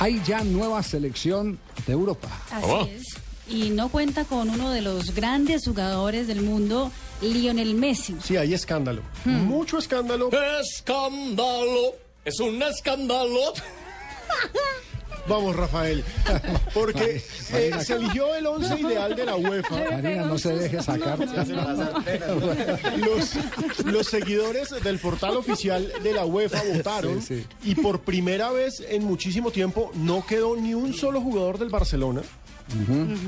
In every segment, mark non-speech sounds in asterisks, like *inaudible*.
Hay ya nueva selección de Europa. Así es. Y no cuenta con uno de los grandes jugadores del mundo, Lionel Messi. Sí, hay escándalo. Mucho escándalo. Escándalo, es un escándalo. *laughs* Vamos, Rafael. *laughs* Porque eh, se eligió el once ideal de la UEFA. Marina, no se deje sacar. Los, los seguidores del portal oficial de la UEFA votaron Sí, sí. y por primera vez en muchísimo tiempo no quedó ni un solo jugador del Barcelona.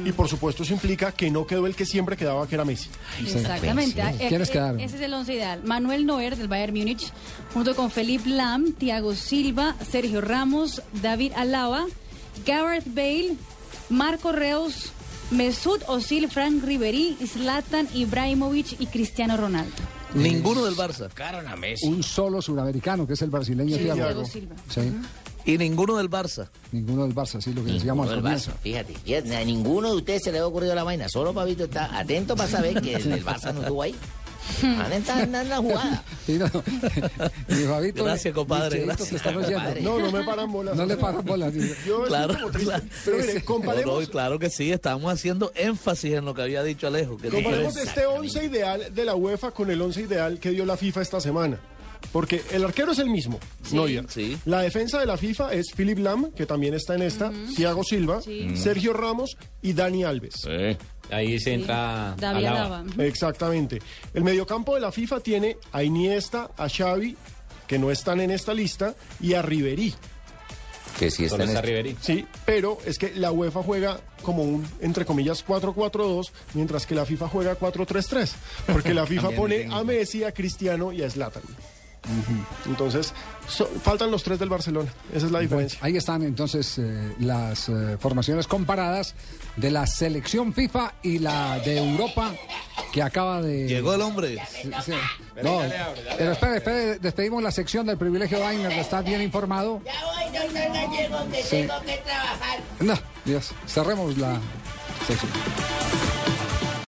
Y por supuesto eso implica que no quedó el que siempre quedaba, que era Messi. Exactamente. Eh, ¿Quiénes eh, quedaron? Ese es el once ideal. Manuel Neuer del Bayern Múnich, junto con Felipe Lam, Thiago Silva, Sergio Ramos, David Alaba, Gareth Bale, Marco Reus, Mesut Özil, Frank Ribery, Zlatan Ibrahimovic y Cristiano Ronaldo. Ninguno del Barça. Un solo suramericano, que es el brasileño Thiago. Thiago Silva. Sí, Y ninguno del Barça. ninguno del Barça, sí, lo que decíamos al comienzo. Barça, fíjate. fíjate, A ninguno de ustedes se le ha ocurrido la vaina. Solo Pabito está atento para saber que el del Barça no estuvo ahí. Van a estar en la jugada. *laughs* Sí, no. *laughs* Mi Fabito, Gracias, compadre, gracias. te están. Compadre. No, no me paran bolas. No le paran bolas. Yo Claro, como claro. Pero mire, no, comparemos, y claro que sí, estamos haciendo énfisis en lo que había dicho Alejo. Que comparemos este once ideal de la UEFA con el once ideal que dio la FIFA esta semana. Porque el arquero es el mismo, Neuer. sí. La defensa de la FIFA es Philip Lam, que también está en esta, Thiago Silva, Sergio Ramos y Dani Alves. Ahí se entra David Alaba. Alaba. Exactamente. El mediocampo de la FIFA tiene a Iniesta, a Xavi, que no están en esta lista, y a Ribery. Que si ¿Dónde está Riveri? Sí, pero es que la UEFA juega como un, entre comillas, 4-4-2, mientras que la FIFA juega 4-3-3. Porque la *laughs* FIFA pone a Messi, a Cristiano y a Zlatan. Entonces, so- faltan los tres del Barcelona. Esa es la diferencia. Ahí están entonces eh, las eh, formaciones comparadas de la selección FIFA y la de Europa que acaba de... Llegó el hombre. Sí, sí. No, pero espere, espere, despedimos la sección del privilegio Daimler, ¿está bien informado? Ya voy, doctor Gallego, que Sí. tengo que trabajar. No, Dios, cerremos la sección.